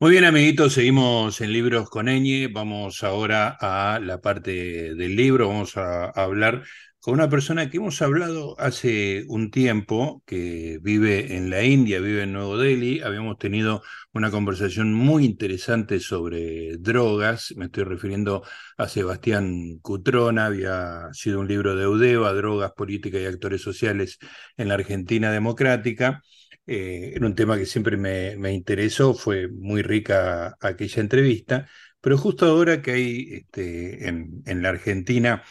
Muy bien, amiguitos, seguimos en Libros con Eñe. Vamos ahora a la parte del libro. Vamos a, hablar con una persona que hemos hablado hace un tiempo, que vive en la India, vive en Nuevo Delhi. Habíamos tenido una conversación muy interesante sobre drogas. Me estoy refiriendo a Sebastián Cutrona. Había sido un libro de Eudeva, Drogas, Política y Actores Sociales en la Argentina Democrática. Eh, era un tema que siempre me, me, interesó, fue muy rica aquella entrevista, pero justo ahora que hay este, en, en, la Argentina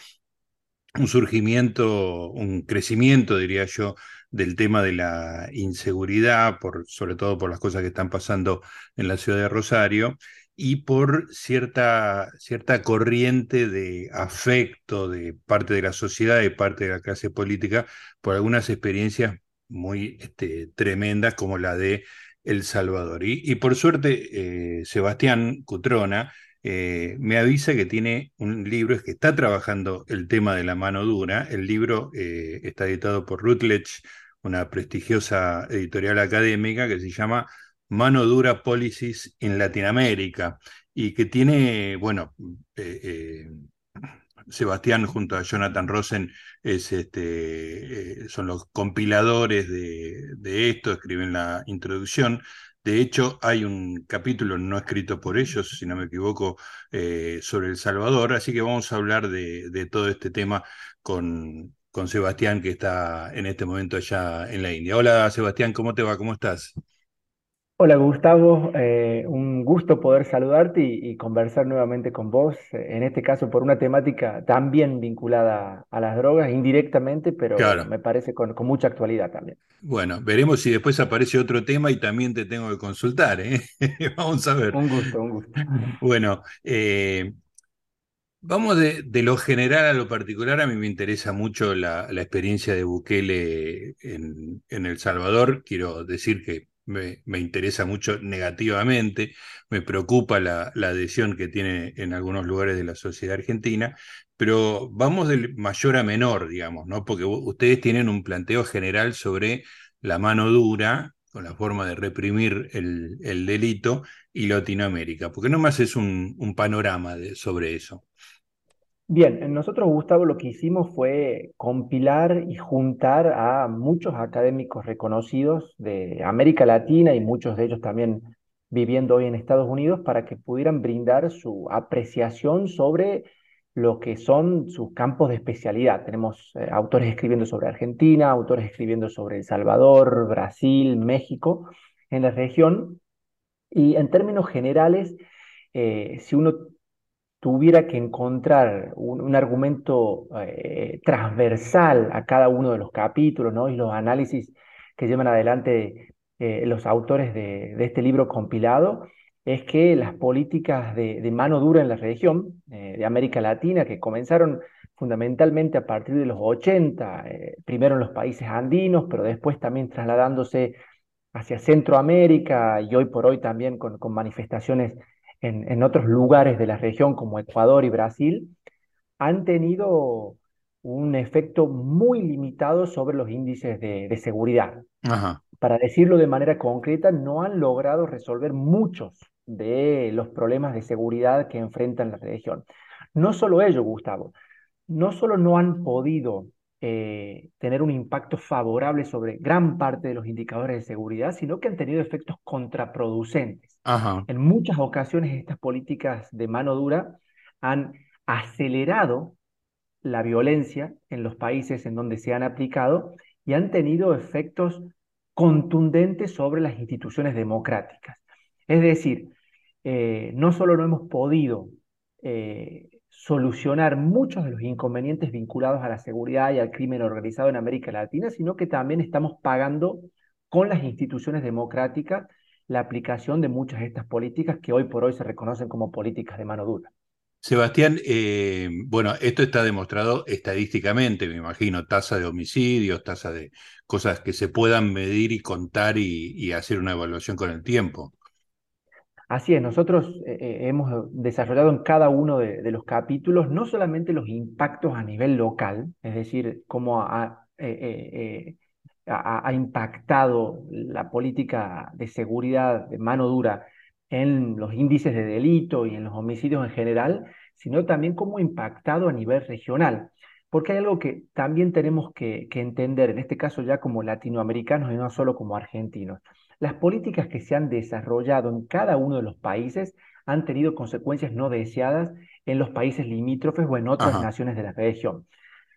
un surgimiento, un crecimiento, diría yo, del tema de la inseguridad, por, sobre todo por las cosas que están pasando en la ciudad de Rosario, y por cierta, cierta corriente de afecto de parte de la sociedad, y parte de la clase política, por algunas experiencias muy este, tremendas como la de El Salvador. Y, por suerte, eh, Sebastián Cutrona eh, me avisa que tiene un libro, es que está trabajando el tema de la mano dura. El libro eh, está editado por Routledge, una prestigiosa editorial académica que se llama Mano Dura Policies en Latinoamérica y que tiene, bueno, Sebastián junto a Jonathan Rosen es este, eh, son los compiladores de, de, esto, escriben la introducción. De hecho, hay un capítulo no escrito por ellos, si no me equivoco, eh, sobre El Salvador, así que vamos a hablar de, de todo este tema con, con Sebastián, que está en este momento allá en la India. Hola Sebastián, ¿cómo te va? ¿Cómo estás? Hola Gustavo, eh, un gusto poder saludarte y, y, conversar nuevamente con vos, en este caso por una temática también vinculada a las drogas, indirectamente, pero Claro. me parece con, con mucha actualidad también. Bueno, veremos si después aparece otro tema y también te tengo que consultar, ¿eh? Vamos a ver. Un gusto, un gusto. Bueno, eh, vamos de, de lo general a lo particular. A mí me interesa mucho la, la experiencia de Bukele en, en El Salvador. Quiero decir que me, me interesa mucho negativamente, me preocupa la, la adhesión que tiene en algunos lugares de la sociedad argentina, pero vamos del mayor a menor, digamos, ¿no? Porque ustedes tienen un planteo general sobre la mano dura, con la forma de reprimir el, el delito, y Latinoamérica. ¿Por qué no más es un, panorama sobre eso? Bien, nosotros, Gustavo, lo que hicimos fue compilar y juntar a muchos académicos reconocidos de América Latina y muchos de ellos también viviendo hoy en Estados Unidos para que pudieran brindar su apreciación sobre lo que son sus campos de especialidad. Tenemos eh, autores escribiendo sobre Argentina, autores escribiendo sobre El Salvador, Brasil, México, en la región. Y en términos generales, eh, si uno tuviera que encontrar un, argumento eh, transversal a cada uno de los capítulos, ¿no? Y los análisis que llevan adelante eh, los autores de, este libro compilado, es que las políticas de, mano dura en la región eh, de América Latina, que comenzaron fundamentalmente a partir de los 80, eh, primero en los países andinos, pero después también trasladándose hacia Centroamérica y hoy por hoy también con manifestaciones en, en, otros lugares de la región como Ecuador y Brasil, han tenido un efecto muy limitado sobre los índices de, de seguridad. Ajá. Para decirlo de manera concreta, no han logrado resolver muchos de los problemas de seguridad que enfrentan la región. No solo ello, Gustavo, no solo no han podido eh, tener un impacto favorable sobre gran parte de los indicadores de seguridad, sino que han tenido efectos contraproducentes. En muchas ocasiones estas políticas de mano dura han acelerado la violencia en los países en donde se han aplicado y han tenido efectos contundentes sobre las instituciones democráticas. Es decir, eh, no solo no hemos podido eh, solucionar muchos de los inconvenientes vinculados a la seguridad y al crimen organizado en América Latina, sino que también estamos pagando con las instituciones democráticas la aplicación de muchas de estas políticas que hoy por hoy se reconocen como políticas de mano dura. Sebastián, eh, bueno, esto está demostrado estadísticamente, me imagino, tasa de homicidios, tasa de cosas que se puedan medir y contar y, y hacer una evaluación con el tiempo. Así es, nosotros eh, hemos desarrollado en cada uno de, de, los capítulos no solamente los impactos a nivel local, es decir, cómo ha, eh, eh, ha, ha impactado la política de seguridad de mano dura en los índices de delito y en los homicidios en general, sino también cómo ha impactado a nivel regional. Porque hay algo que también tenemos que, que entender, en este caso ya como latinoamericanos y no solo como argentinos. Las políticas que se han desarrollado en cada uno de los países han tenido consecuencias no deseadas en los países limítrofes o en otras Ajá. naciones de la región.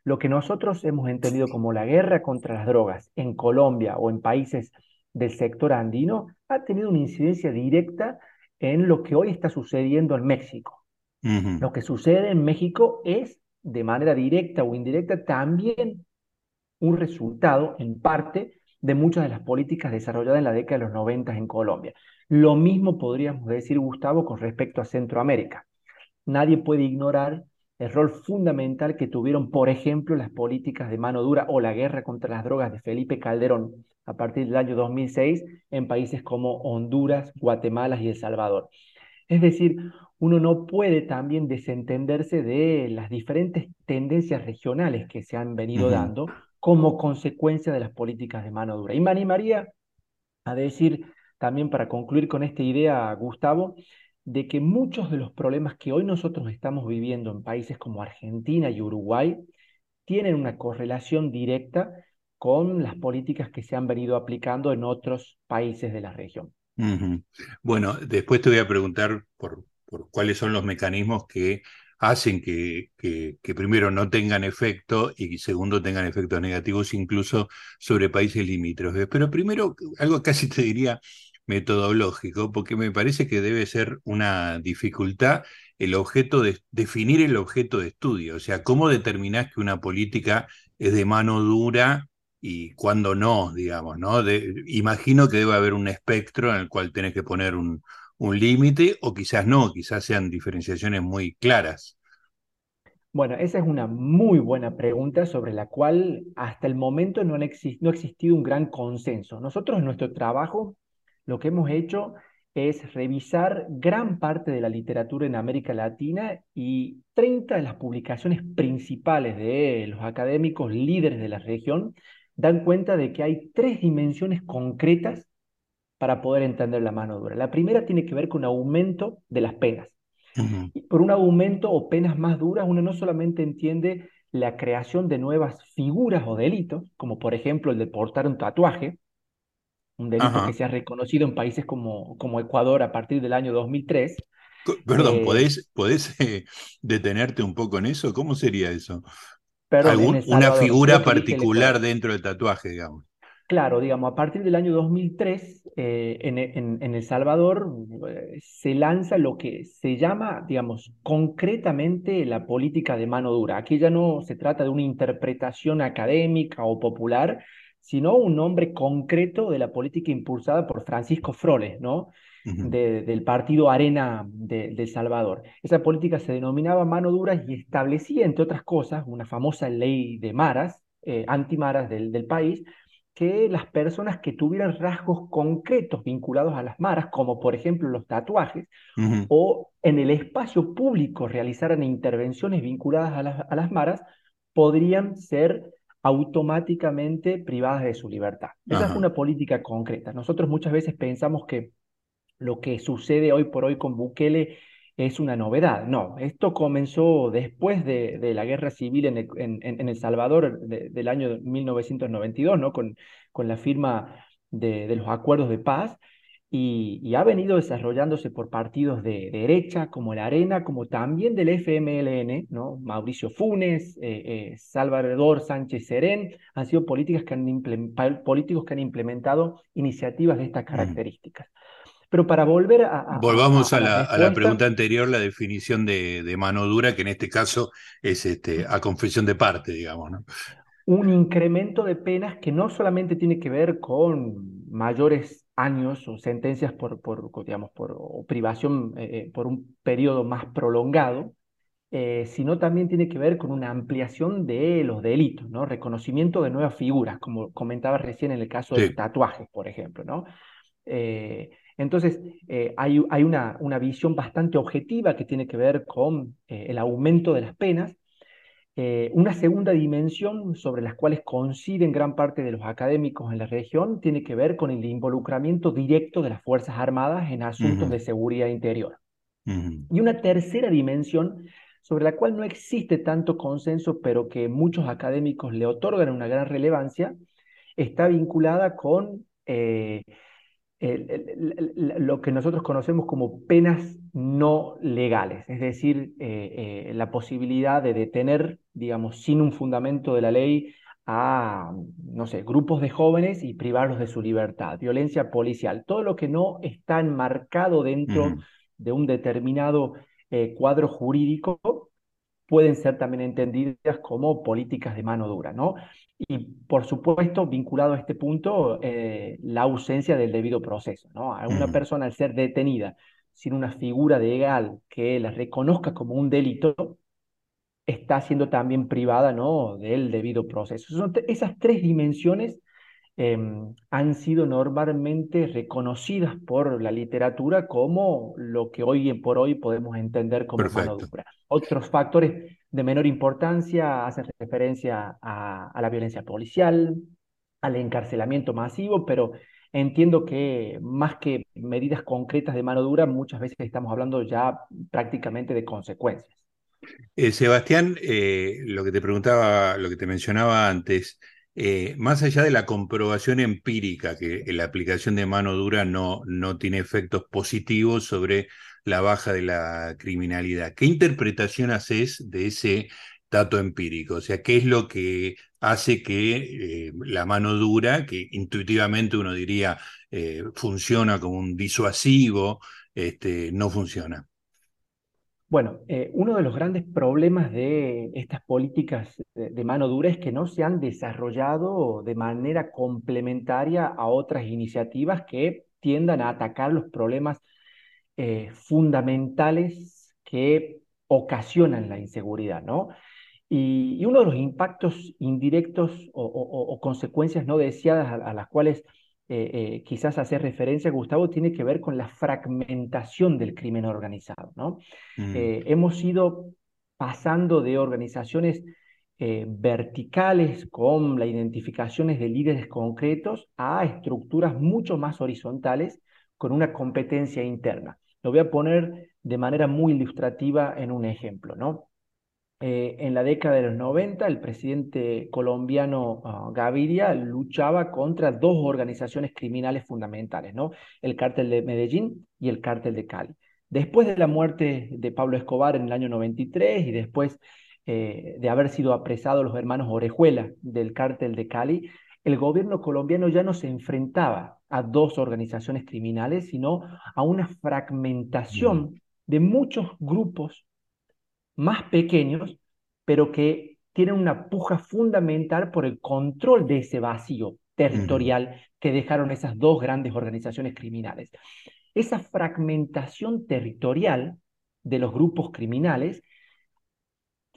Lo que nosotros hemos entendido como la guerra contra las drogas en Colombia o en países del sector andino ha tenido una incidencia directa en lo que hoy está sucediendo en México. Lo que sucede en México es, de manera directa o indirecta, también un resultado, en parte, de muchas de las políticas desarrolladas en la década de los 90 en Colombia. Lo mismo podríamos decir, Gustavo, con respecto a Centroamérica. Nadie puede ignorar el rol fundamental que tuvieron, por ejemplo, las políticas de mano dura o la guerra contra las drogas de Felipe Calderón a partir del año 2006 en países como Honduras, Guatemala y El Salvador. Es decir, uno no puede también desentenderse de las diferentes tendencias regionales que se han venido dando como consecuencia de las políticas de mano dura. Y me animaría a decir, también para concluir con esta idea, Gustavo, de que muchos de los problemas que hoy nosotros estamos viviendo en países como Argentina y Uruguay tienen una correlación directa con las políticas que se han venido aplicando en otros países de la región. Bueno, después te voy a preguntar por, por cuáles son los mecanismos que hacen que, que, que primero no tengan efecto y segundo tengan efectos negativos incluso sobre países limítrofes. Pero primero, algo casi te diría metodológico, porque me parece que debe ser una dificultad el objeto de definir el objeto de estudio, o sea, cómo determinás que una política es de mano dura y cuándo no, digamos, ¿no? Imagino que debe haber un espectro en el cual tenés que poner un, un límite o quizás no, quizás sean diferenciaciones muy claras. Bueno, esa es una muy buena pregunta sobre la cual hasta el momento no ha existido un gran consenso. Nosotros en nuestro trabajo lo que hemos hecho es revisar gran parte de la literatura en América Latina y 30 de las publicaciones principales de los académicos líderes de la región dan cuenta de que hay tres dimensiones concretas para poder entender la mano dura. La primera tiene que ver con aumento de las penas. Y por un aumento o penas más duras, uno no solamente entiende la creación de nuevas figuras o delitos, como por ejemplo el de portar un tatuaje, un delito que Ajá. se ha reconocido en países como, como Ecuador a partir del año 2003. Co- Perdón, Eh, ¿podés, podés eh, detenerte un poco en eso? ¿Cómo sería eso? perdón, ¿Algún, una Salvador, creo figura que particular dentro del tatuaje, digamos? Claro, digamos, a partir del año 2003, eh, en, en- en El Salvador, eh, se lanza lo que se llama, digamos, concretamente la política de mano dura. Aquí ya no se trata de una interpretación académica o popular, sino un nombre concreto de la política impulsada por Francisco Froles, ¿no? De- del partido Arena de, de El Salvador. Esa política se denominaba mano dura y establecía, entre otras cosas, una famosa ley de maras, eh, antimaras del del país que las personas que tuvieran rasgos concretos vinculados a las maras, como por ejemplo los tatuajes, o en el espacio público realizaran intervenciones vinculadas a las, a las maras, podrían ser automáticamente privadas de su libertad. Esa Ajá. una política concreta. Nosotros muchas veces pensamos que lo que sucede hoy por hoy con Bukele es una novedad. No, esto comenzó después de, de la guerra civil en el, en, en El Salvador de, del año 1992, ¿no? Con, con la firma de, de los acuerdos de paz. Y, y, ha venido desarrollándose por partidos de, derecha, como la Arena, como también del FMLN, ¿no? Mauricio Funes, eh, eh, Salvador Sánchez Serén, han sido políticas que han políticos que han implementado iniciativas de estas ujú. características. Pero para volver a, Volvamos a a la a pregunta anterior, la definición de, de mano dura, que en este caso es este, a confesión de parte, digamos, ¿no? un incremento de penas que no solamente tiene que ver con mayores años o sentencias por, por digamos, por o privación eh, por un periodo más prolongado, eh, sino también tiene que ver con una ampliación de los delitos, ¿no? Reconocimiento de nuevas figuras, como comentaba recién en el caso de Sí. tatuajes, por ejemplo, ¿no? Eh, entonces, eh, hay, hay una, una, visión bastante objetiva que tiene que ver con eh, el aumento de las penas Eh, una segunda dimensión sobre las cuales coinciden gran parte de los académicos en la región tiene que ver con el involucramiento directo de las Fuerzas Armadas en asuntos de seguridad interior. Y una tercera dimensión sobre la cual no existe tanto consenso, pero que muchos académicos le otorgan una gran relevancia, está vinculada con eh, lo que nosotros conocemos como penas no legales, es decir, eh, eh, la posibilidad de detener, digamos, sin un fundamento de la ley a, no sé, grupos de jóvenes y privarlos de su libertad, violencia policial, todo lo que no está enmarcado dentro de un determinado eh, cuadro jurídico pueden ser también entendidas como políticas de mano dura, ¿no? Y por supuesto, vinculado a este punto, eh, la ausencia del debido proceso, ¿no? A una persona al ser detenida sin una figura legal que la reconozca como un delito, está siendo también privada, ¿no? Del debido proceso. Son esas tres dimensiones Em, han sido normalmente reconocidas por la literatura como lo que hoy por hoy podemos entender como mano dura. Otros factores de menor importancia hacen referencia a, la violencia policial, al encarcelamiento masivo, pero entiendo que más que medidas concretas de mano dura, muchas veces estamos hablando ya prácticamente de consecuencias. Eh, Sebastián, eh, lo que te preguntaba, lo que te mencionaba antes, eh, más allá de la comprobación empírica que la aplicación de mano dura no, no tiene efectos positivos sobre la baja de la criminalidad, ¿qué interpretación haces de ese dato empírico? O sea, ¿qué es lo que hace que eh, la mano dura, que intuitivamente uno diría eh, funciona como un disuasivo, este, no funciona? Bueno, eh, uno de los grandes problemas de estas políticas de, mano dura es que no se han desarrollado de manera complementaria a otras iniciativas que tiendan a atacar los problemas eh, fundamentales que ocasionan la inseguridad, ¿no? Y, uno de los impactos indirectos o, consecuencias no deseadas a las cuales eh, eh, quizás hacer referencia, Gustavo, tiene que ver con la fragmentación del crimen organizado. ¿no? Mm. Eh, hemos ido pasando de organizaciones verticales con las identificaciones de líderes concretos a estructuras mucho más horizontales con una competencia interna. Lo voy a poner de manera muy ilustrativa en un ejemplo. ¿no? Eh, en la década de los 90, el presidente colombiano ah, Gaviria luchaba contra dos organizaciones criminales fundamentales, ¿no? el cártel de Medellín y el cártel de Cali. Después de la muerte de Pablo Escobar en el año 93 y después eh, de haber sido apresados los hermanos Orejuela del cártel de Cali, el gobierno colombiano ya no se enfrentaba a dos organizaciones criminales, sino a una fragmentación de muchos grupos más pequeños, pero que tienen una puja fundamental por el control de ese vacío territorial que dejaron esas dos grandes organizaciones criminales. Esa fragmentación territorial de los grupos criminales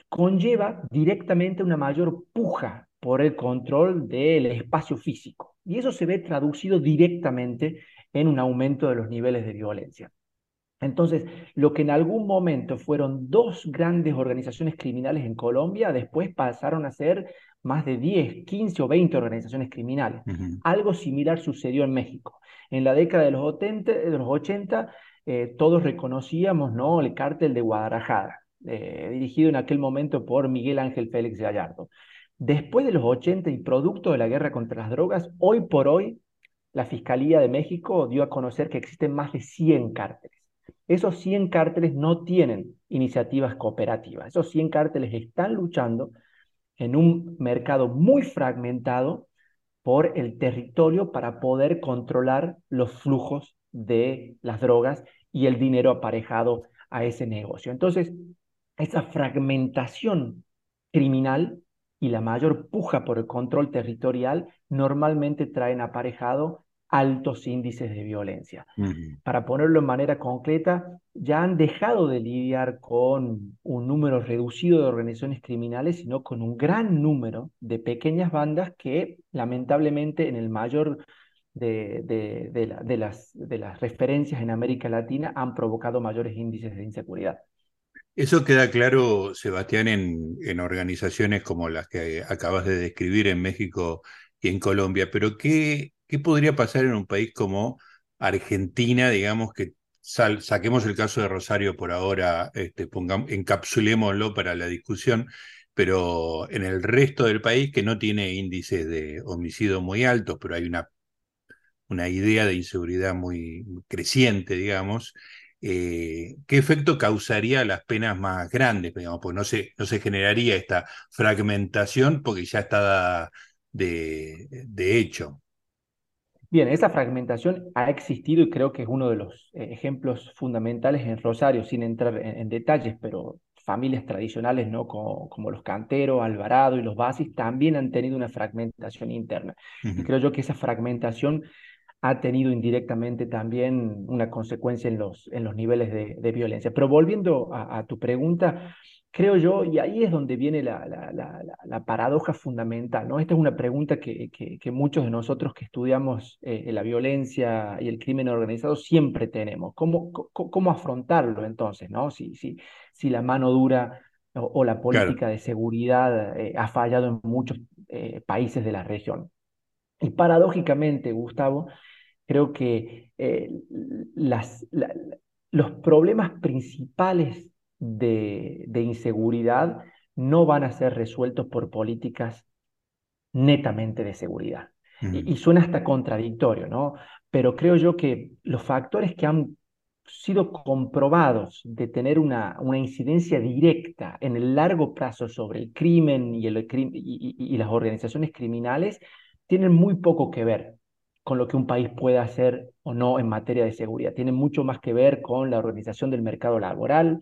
conlleva directamente una mayor puja por el control del espacio físico. Y eso se ve traducido directamente en un aumento de los niveles de violencia. Entonces, lo que en algún momento fueron dos grandes organizaciones criminales en Colombia, después pasaron a ser más de 10, 15 o 20 organizaciones criminales. Algo similar sucedió en México. En la década de los 80, de los 80 eh, todos reconocíamos ¿no? el cártel de Guadalajara, eh, dirigido en aquel momento por Miguel Ángel Félix Gallardo. Después de los 80 y producto de la guerra contra las drogas, hoy por hoy la Fiscalía de México dio a conocer que existen más de 100 cárteles. Esos 100 cárteles no tienen iniciativas cooperativas. Esos 100 cárteles están luchando en un mercado muy fragmentado por el territorio para poder controlar los flujos de las drogas y el dinero aparejado a ese negocio. Entonces, esa fragmentación criminal y la mayor puja por el control territorial normalmente traen aparejado altos índices de violencia. Para ponerlo en manera concreta, ya han dejado de lidiar con un número reducido de organizaciones criminales, sino con un gran número de pequeñas bandas que lamentablemente en el mayor de, de, las, de las referencias en América Latina han provocado mayores índices de inseguridad. Eso queda claro, Sebastián, en, en organizaciones como las que acabas de describir en México y en Colombia, pero ¿qué, qué podría pasar en un país como Argentina, digamos que saquemos el caso de Rosario por ahora, este, pongamos, encapsulémoslo para la discusión, pero en el resto del país que no tiene índices de homicidio muy altos, pero hay una, una idea de inseguridad muy creciente, digamos, eh, ¿qué efecto causaría las penas más grandes? Digamos, pues no se, no se generaría esta fragmentación porque ya está de hecho. Bien, esa fragmentación ha existido y creo que es uno de los eh, ejemplos fundamentales en Rosario, sin entrar en, detalles, pero familias tradicionales, ¿no? Como, como, los Cantero, Alvarado y los Basis, también han tenido una fragmentación interna. Y creo yo que esa fragmentación ha tenido indirectamente también una consecuencia en los, en los niveles de, de violencia. Pero volviendo a, a, tu pregunta, creo yo, y ahí es donde viene la, la, la, la paradoja fundamental, ¿no? Esta es una pregunta que, que, que muchos de nosotros que estudiamos eh, la violencia y el crimen organizado siempre tenemos. ¿Cómo, cómo, afrontarlo entonces, ¿no? Si, si, si la mano dura o, o la política claro. de seguridad eh, ha fallado en muchos eh, países de la región. Y paradójicamente, Gustavo, Creo que las, los problemas principales de, de, inseguridad no van a ser resueltos por políticas netamente de seguridad. Y, y, suena hasta contradictorio, ¿no? Pero creo yo que los factores que han sido comprobados de tener una, una incidencia directa en el largo plazo sobre el crimen y, el, y, y, las organizaciones criminales tienen muy poco que ver con lo que un país puede hacer o no en materia de seguridad. Tiene mucho más que ver con la organización del mercado laboral,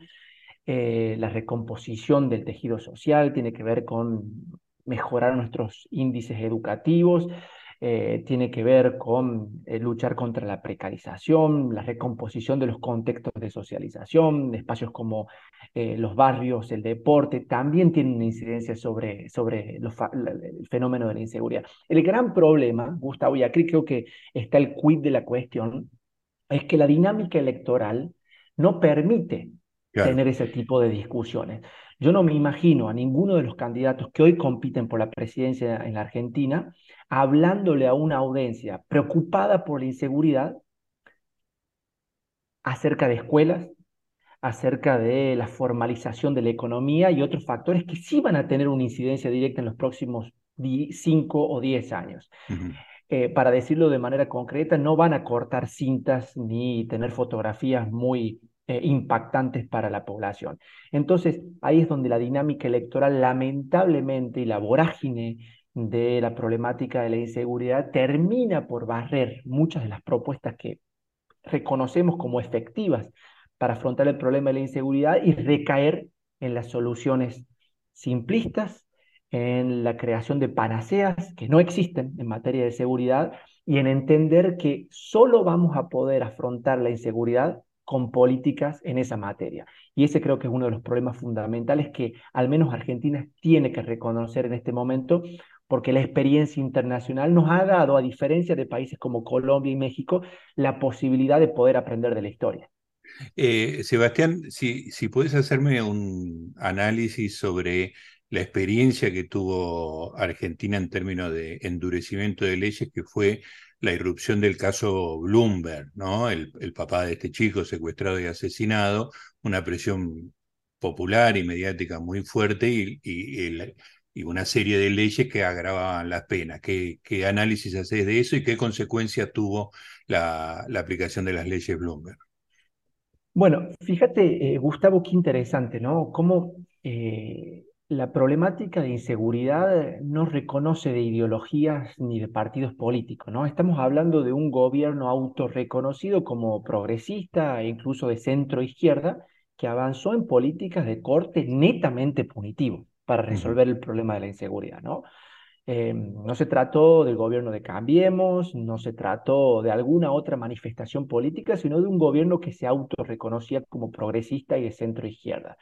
eh, la recomposición del tejido social, tiene que ver con mejorar nuestros índices educativos, eh, tiene que ver con eh, luchar contra la precarización, la recomposición de los contextos de socialización, espacios como los barrios, el deporte, también tienen una incidencia sobre, sobre el fenómeno de la inseguridad. El gran problema, Gustavo, y aquí creo que está el quid de la cuestión, es que la dinámica electoral no permite claro. tener ese tipo de discusiones. Yo no me imagino a ninguno de los candidatos que hoy compiten por la presidencia en la Argentina hablándole a una audiencia preocupada por la inseguridad acerca de escuelas, acerca de la formalización de la economía y otros factores que sí van a tener una incidencia directa en los próximos 5 o 10 años. Uh -huh. eh, para decirlo de manera concreta, no van a cortar cintas ni tener fotografías muy eh, impactantes para la población. Entonces, ahí es donde la dinámica electoral, lamentablemente, y la vorágine de la problemática de la inseguridad termina por barrer muchas de las propuestas que reconocemos como efectivas para afrontar el problema de la inseguridad y recaer en las soluciones simplistas, en la creación de panaceas que no existen en materia de seguridad y en entender que solo vamos a poder afrontar la inseguridad con políticas en esa materia. Y ese creo que es uno de los problemas fundamentales que al menos Argentina tiene que reconocer en este momento, porque la experiencia internacional nos ha dado, a diferencia de países como Colombia y México, la posibilidad de poder aprender de la historia. Eh, Sebastián, si, si puedes hacerme un análisis sobre la experiencia que tuvo Argentina en términos de endurecimiento de leyes, que fue la irrupción del caso Bloomberg, ¿no? El, papá de este chico secuestrado y asesinado, una presión popular y mediática muy fuerte y, y, una serie de leyes que agravaban las penas. ¿Qué, análisis haces de eso y qué consecuencias tuvo la, la aplicación de las leyes Bloomberg? Bueno, fíjate, eh, Gustavo, qué interesante, ¿no? Cómo eh, la problemática de inseguridad no reconoce de ideologías ni de partidos políticos, ¿no? Estamos hablando de un gobierno autorreconocido como progresista e incluso de centro izquierda que avanzó en políticas de corte netamente punitivo para resolver el problema de la inseguridad, ¿no? Eh, no se trató del gobierno de Cambiemos, no se trató de alguna otra manifestación política, sino de un gobierno que se autorreconocía como progresista y de centro izquierda.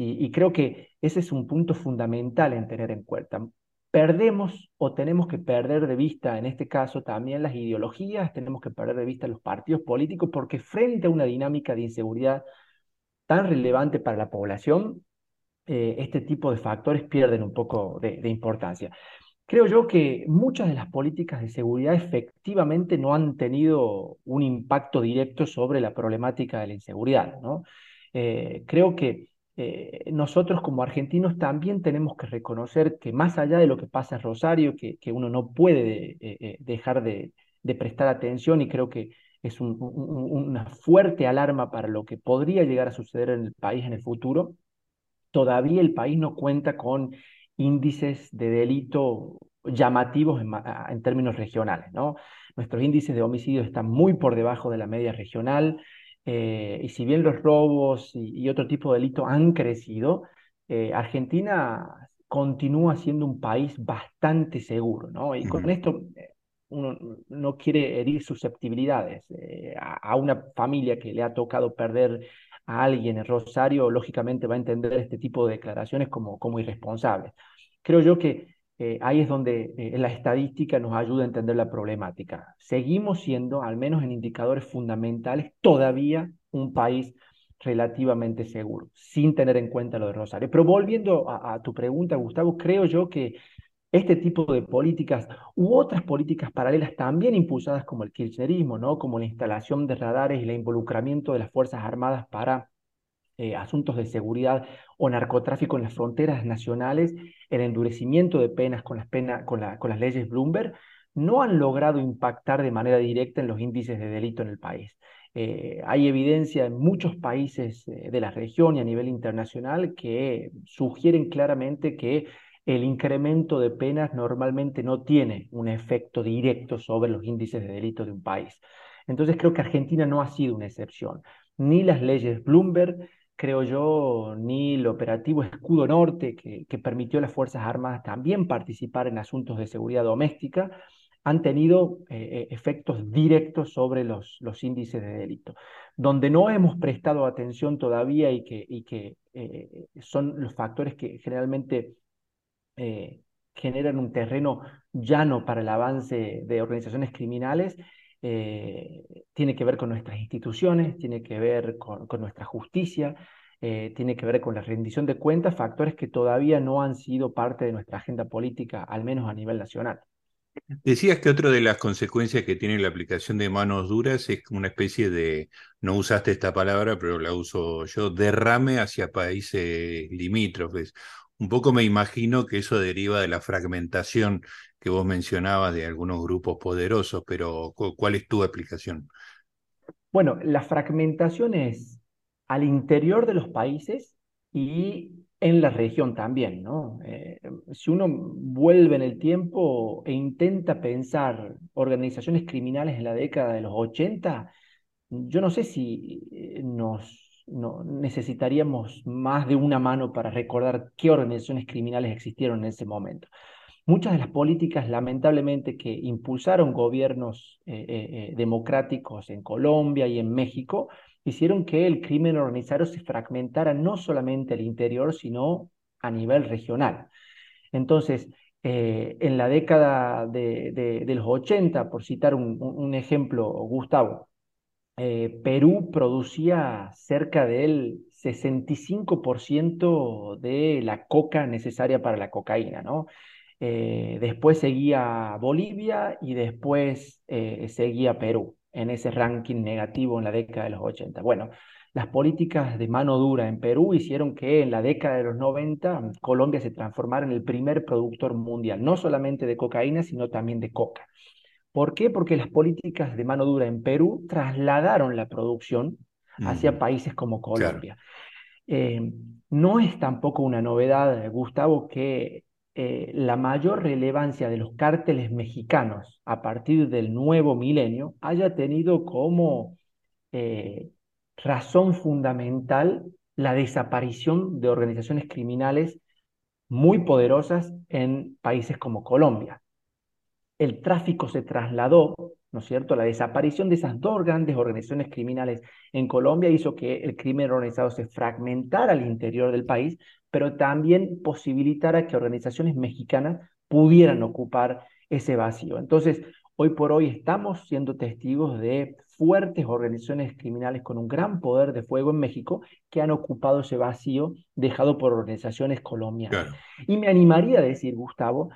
Y, creo que ese es un punto fundamental en tener en cuenta. Perdemos o tenemos que perder de vista, en este caso, también las ideologías, tenemos que perder de vista los partidos políticos, porque frente a una dinámica de inseguridad tan relevante para la población, eh, este tipo de factores pierden un poco de, importancia. Creo yo que muchas de las políticas de seguridad efectivamente no han tenido un impacto directo sobre la problemática de la inseguridad. ¿no? Eh, creo que eh, nosotros como argentinos también tenemos que reconocer que más allá de lo que pasa en Rosario, que, uno no puede dejar de, prestar atención y creo que es una fuerte alarma para lo que podría llegar a suceder en el país en el futuro, todavía el país no cuenta con índices de delito llamativos en, términos regionales. ¿no? Nuestros índices de homicidio están muy por debajo de la media regional eh, y si bien los robos y, otro tipo de delitos han crecido, eh, Argentina continúa siendo un país bastante seguro. ¿no? Y con esto eh, uno no quiere herir susceptibilidades. a, una familia que le ha tocado perder a alguien en Rosario, lógicamente va a entender este tipo de declaraciones como, como irresponsables. Creo yo que eh, ahí es donde eh, la estadística nos ayuda a entender la problemática. Seguimos siendo, al menos en indicadores fundamentales, todavía un país relativamente seguro, sin tener en cuenta lo de Rosario. Pero volviendo a, a tu pregunta, Gustavo, creo yo que este tipo de políticas u otras políticas paralelas también impulsadas como el kirchnerismo, ¿no? como la instalación de radares y el involucramiento de las Fuerzas Armadas para eh, asuntos de seguridad o narcotráfico en las fronteras nacionales, el endurecimiento de penas con las, con, con las leyes Bloomberg, no han logrado impactar de manera directa en los índices de delito en el país. Eh, hay evidencia en muchos países eh, de la región y a nivel internacional que sugieren claramente que el incremento de penas normalmente no tiene un efecto directo sobre los índices de delito de un país. Entonces creo que Argentina no ha sido una excepción. Ni las leyes Bloomberg, creo yo, ni el operativo Escudo Norte, que, permitió a las Fuerzas Armadas también participar en asuntos de seguridad doméstica, han tenido eh, efectos directos sobre los, los, índices de delito. Donde no hemos prestado atención todavía y que, y que eh, son los factores que generalmente eh, generan un terreno llano para el avance de organizaciones criminales, eh, tiene que ver con nuestras instituciones, tiene que ver con, nuestra justicia, eh, tiene que ver con la rendición de cuentas, factores que todavía no han sido parte de nuestra agenda política, al menos a nivel nacional. Decías que otra de las consecuencias que tiene la aplicación de manos duras es una especie de, no usaste esta palabra, pero la uso yo, derrame hacia países limítrofes. Un poco me imagino que eso deriva de la fragmentación que vos mencionabas de algunos grupos poderosos, pero ¿cuál es tu explicación? Bueno, la fragmentación es al interior de los países y en la región también, ¿no? Eh, si uno vuelve en el tiempo e intenta pensar organizaciones criminales en la década de los 80, yo no sé si eh, nos no, necesitaríamos más de una mano para recordar qué organizaciones criminales existieron en ese momento. Muchas de las políticas, lamentablemente, que impulsaron gobiernos eh, eh, eh, democráticos en Colombia y en México, hicieron que el crimen organizado se fragmentara no solamente al interior, sino a nivel regional. Entonces, en la década de, los 80, por citar un ejemplo, Gustavo, Perú producía cerca del 65% de la coca necesaria para la cocaína, ¿no? Eh, después seguía Bolivia y después eh, seguía Perú en ese ranking negativo en la década de los 80. Bueno, las políticas de mano dura en Perú hicieron que en la década de los 90 Colombia se transformara en el primer productor mundial, no solamente de cocaína, sino también de coca. ¿Por qué? Porque las políticas de mano dura en Perú trasladaron la producción hacia países como Colombia. Eh, no es tampoco una novedad, Gustavo, que eh, la mayor relevancia de los cárteles mexicanos a partir del nuevo milenio haya tenido como eh, razón fundamental la desaparición de organizaciones criminales muy poderosas en países como Colombia el tráfico se trasladó, ¿no es cierto? La desaparición de esas dos grandes organizaciones criminales en Colombia hizo que el crimen organizado se fragmentara al interior del país, pero también posibilitara que organizaciones mexicanas pudieran ocupar ese vacío. Entonces, hoy por hoy estamos siendo testigos de fuertes organizaciones criminales con un gran poder de fuego en México que han ocupado ese vacío dejado por organizaciones colombianas. Y me animaría a decir, Gustavo,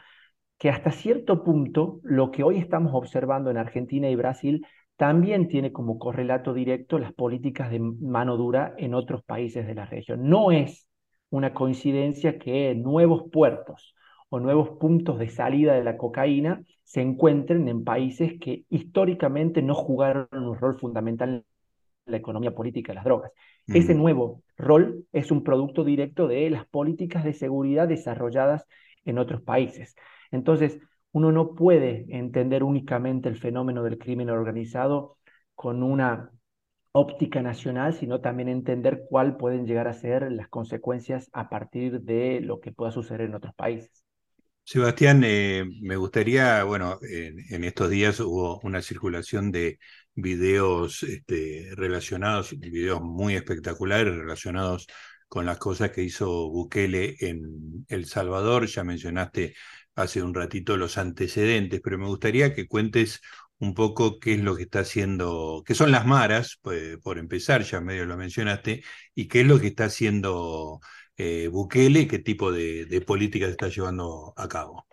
que hasta cierto punto lo que hoy estamos observando en Argentina y Brasil también tiene como correlato directo las políticas de mano dura en otros países de la región. No es una coincidencia que nuevos puertos o nuevos puntos de salida de la cocaína se encuentren en países que históricamente no jugaron un rol fundamental en la economía política de las drogas. Ese nuevo rol es un producto directo de las políticas de seguridad desarrolladas en otros países. Entonces, uno no puede entender únicamente el fenómeno del crimen organizado con una óptica nacional, sino también entender cuál pueden llegar a ser las consecuencias a partir de lo que pueda suceder en otros países. Sebastián, eh, me gustaría, bueno, en, estos días hubo una circulación de videos este, relacionados, videos muy espectaculares relacionados con las cosas que hizo Bukele en El Salvador. Ya mencionaste hace un ratito los antecedentes, pero me gustaría que cuentes un poco qué es lo que está haciendo, qué son las maras, pues, por empezar, ya medio lo mencionaste, y qué es lo que está haciendo eh, Bukele, qué tipo de, de políticas está llevando a cabo.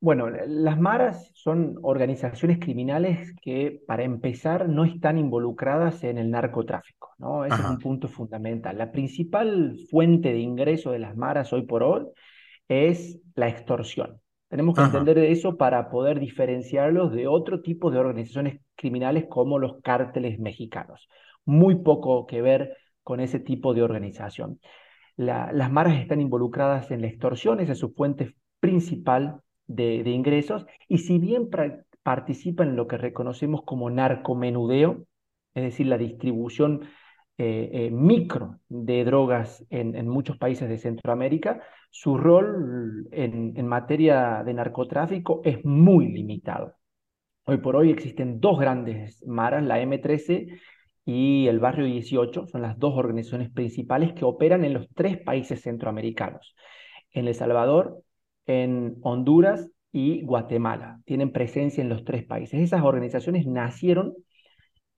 Bueno, las maras son organizaciones criminales que, para empezar, no están involucradas en el narcotráfico, ¿no? Ese es un punto fundamental. La principal fuente de ingreso de las maras hoy por hoy es la extorsión. Tenemos que entender eso para poder diferenciarlos de otro tipo de organizaciones criminales como los cárteles mexicanos. Muy poco que ver con ese tipo de organización. las maras están involucradas en la extorsión, esa es su fuente principal de, ingresos, y si bien participan en lo que reconocemos como narcomenudeo, es decir, la distribución eh, eh, micro de drogas en, muchos países de Centroamérica, su rol en, materia de narcotráfico es muy limitado. Hoy por hoy existen dos grandes maras, la M13 y el Barrio 18, son las dos organizaciones principales que operan en los tres países centroamericanos, en El Salvador, en Honduras y Guatemala. Tienen presencia en los tres países. Esas organizaciones nacieron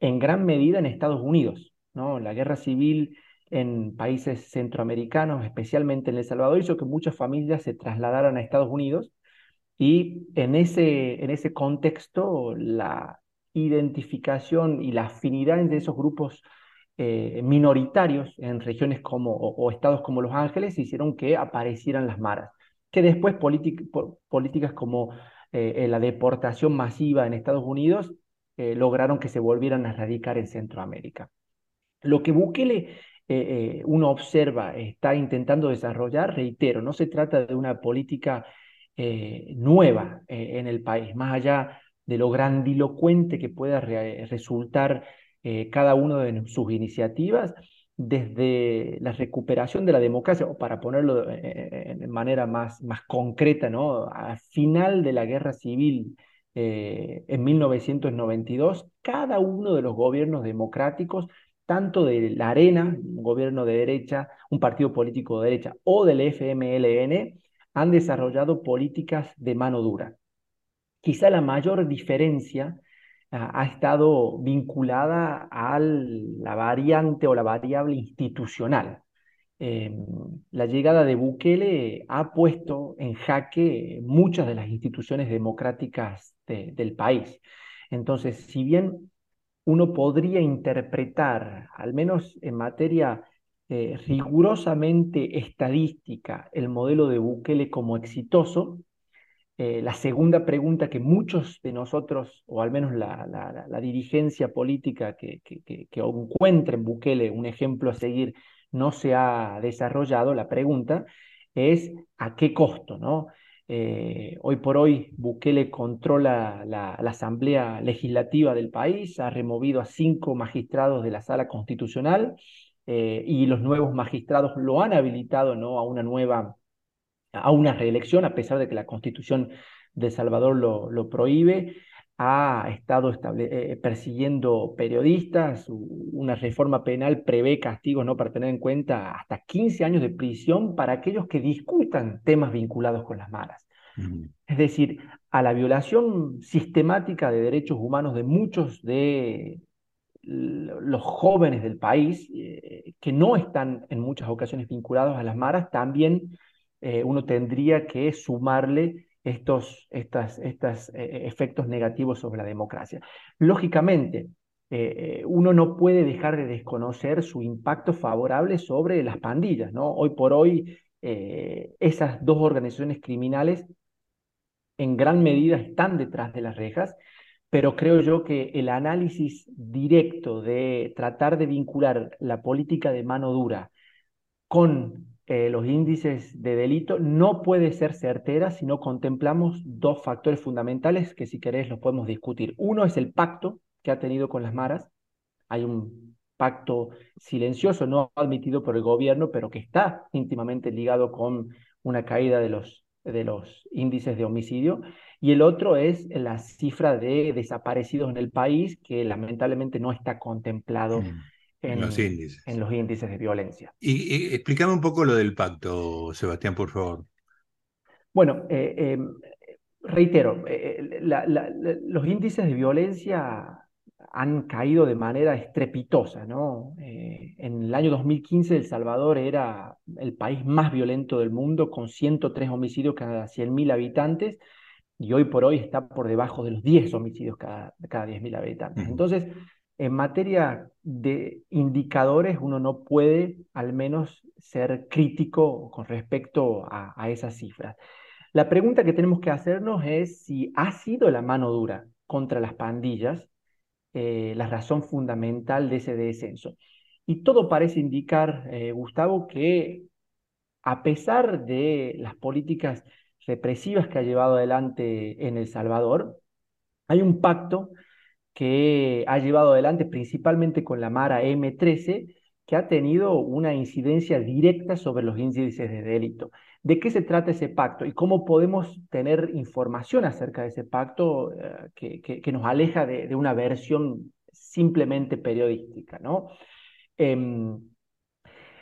en gran medida en Estados Unidos. ¿No? La guerra civil en países centroamericanos, especialmente en El Salvador, hizo que muchas familias se trasladaran a Estados Unidos y en ese, en ese contexto la identificación y la afinidad entre esos grupos eh, minoritarios en regiones como, o, estados como Los Ángeles hicieron que aparecieran las maras, que después políticas como eh, la deportación masiva en Estados Unidos eh, lograron que se volvieran a radicar en Centroamérica. Lo que Bukele eh, uno observa, está intentando desarrollar, reitero, no se trata de una política eh, nueva eh, en el país, más allá de lo grandilocuente que pueda resultar cada una de sus iniciativas, desde la recuperación de la democracia, o para ponerlo de manera más, más concreta, ¿no? al final de la guerra civil en 1992, cada uno de los gobiernos democráticos tanto de la Arena, un gobierno de derecha, un partido político de derecha, o del FMLN, han desarrollado políticas de mano dura. Quizá la mayor diferencia ah, ha estado vinculada a la variante o la variable institucional. Em, la llegada de Bukele ha puesto en jaque muchas de las instituciones democráticas del país. Entonces, si bien uno podría interpretar, al menos en materia eh, rigurosamente estadística, el modelo de Bukele como exitoso, eh, la segunda pregunta que muchos de nosotros, o al menos la, dirigencia política que, que, en Bukele un ejemplo a seguir, no se ha desarrollado, la pregunta es a qué costo, ¿no? Eh, hoy por hoy Bukele controla la, Asamblea Legislativa del país, ha removido a cinco magistrados de la Sala Constitucional eh, y los nuevos magistrados lo han habilitado ¿no? a una nueva, a una reelección, a pesar de que la Constitución de Salvador lo, prohíbe. Ha estado eh, persiguiendo periodistas, una reforma penal prevé castigos ¿no? para tener en cuenta hasta 15 años de prisión para aquellos que discutan temas vinculados con las malas. Es decir, a la violación sistemática de derechos humanos de muchos de los jóvenes del país, eh, que no están en muchas ocasiones vinculados a las maras, también eh, uno tendría que sumarle estos, estas, eh, efectos negativos sobre la democracia. Lógicamente, uno no puede dejar de desconocer su impacto favorable sobre las pandillas. ¿no? Hoy por hoy, esas dos organizaciones criminales en gran medida están detrás de las rejas pero creo yo que el análisis directo de tratar de vincular la política de mano dura con eh, los índices de delito no puede ser certera si no contemplamos dos factores fundamentales que si querés los podemos discutir. Uno es el pacto que ha tenido con las maras. Hay un pacto silencioso, no admitido por el gobierno, pero que está íntimamente ligado con una caída de los, de los índices de homicidio y el otro es la cifra de desaparecidos en el país, que lamentablemente no está contemplado mm, en, los, índices. en los índices de violencia. Y, explícame un poco lo del pacto, Sebastián, por favor. Bueno, eh, em, reitero, eh, los índices de violencia han caído de manera estrepitosa, ¿no? Eh, en el año 2015 El Salvador era el país más violento del mundo, con 103 homicidios cada 100.000 habitantes, y hoy por hoy está por debajo de los 10 homicidios cada, cada 10.000 habitantes. Entonces, en materia de indicadores, uno no puede al menos ser crítico con respecto a, esas cifras. La pregunta que tenemos que hacernos es si ha sido la mano dura contra las pandillas eh, la razón fundamental de ese descenso. Y todo parece indicar, eh, Gustavo, que a pesar de las políticas represivas que ha llevado adelante en El Salvador, hay un pacto que ha llevado adelante principalmente con la Mara M13, que ha tenido una incidencia directa sobre los índices de delito. ¿De qué se trata ese pacto y cómo podemos tener información acerca de ese pacto eh, que, nos aleja de, una versión simplemente periodística? ¿no? Em,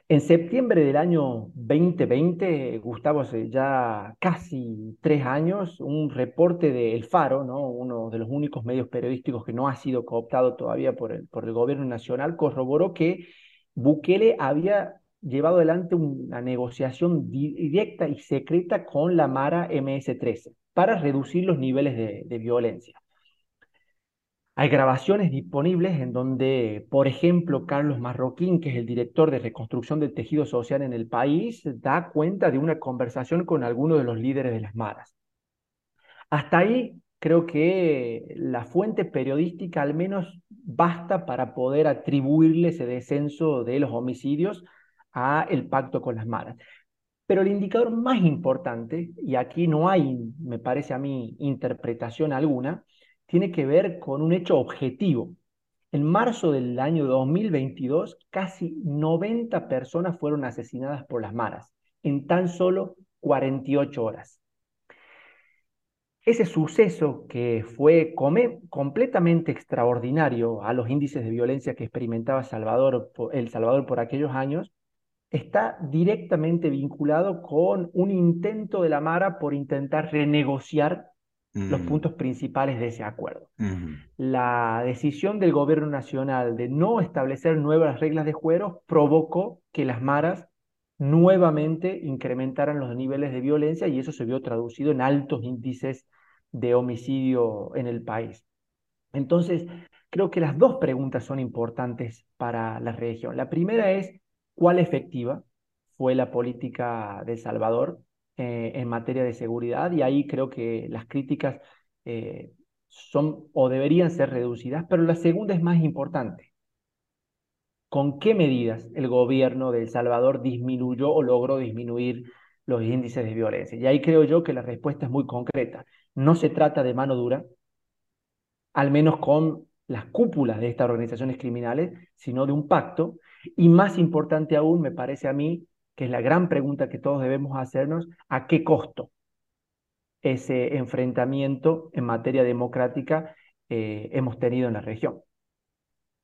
en septiembre del año 2020, Gustavo, hace ya casi tres años, un reporte de El Faro, ¿no? uno de los únicos medios periodísticos que no ha sido cooptado todavía por el, por el gobierno nacional, corroboró que Bukele había llevado adelante una negociación directa y secreta con la Mara MS-13 para reducir los niveles de, de violencia. Hay grabaciones disponibles en donde, por ejemplo, Carlos Marroquín, que es el director de reconstrucción del tejido social en el país, da cuenta de una conversación con algunos de los líderes de las maras. Hasta ahí creo que la fuente periodística al menos basta para poder atribuirle ese descenso de los homicidios a el pacto con las maras. Pero el indicador más importante, y aquí no hay, me parece a mí, interpretación alguna, tiene que ver con un hecho objetivo. En marzo del año 2022, casi 90 personas fueron asesinadas por las maras en tan solo 48 horas. Ese suceso que fue completamente extraordinario a los índices de violencia que experimentaba Salvador, El Salvador por aquellos años, está directamente vinculado con un intento de la Mara por intentar renegociar los puntos principales de ese acuerdo. La decisión del gobierno nacional de no establecer nuevas reglas de juego provocó que las maras nuevamente incrementaran los niveles de violencia y eso se vio traducido en altos índices de homicidio en el país. Entonces, creo que las dos preguntas son importantes para la región. La primera es, ¿cuál efectiva fue la política de Salvador eh, en materia de seguridad y ahí creo que las críticas eh, son o deberían ser reducidas, pero la segunda es más importante. ¿Con qué medidas el gobierno de El Salvador disminuyó o logró disminuir los índices de violencia? Y ahí creo yo que la respuesta es muy concreta. No se trata de mano dura, al menos con las cúpulas de estas organizaciones criminales, sino de un pacto. Y más importante aún, me parece a mí, que es la gran pregunta que todos debemos hacernos, ¿a qué costo ese enfrentamiento en materia democrática eh, hemos tenido en la región?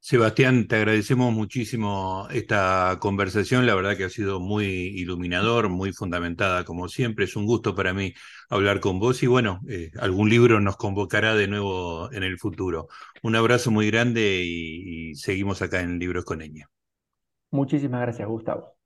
Sebastián, te agradecemos muchísimo esta conversación. La verdad que ha sido muy iluminador, muy fundamentada, como siempre. Es un gusto para mí hablar con vos y bueno, eh, algún libro nos convocará de nuevo en el futuro. Un abrazo muy grande y, y seguimos acá en Libros con Eña. Muchísimas gracias, Gustavo.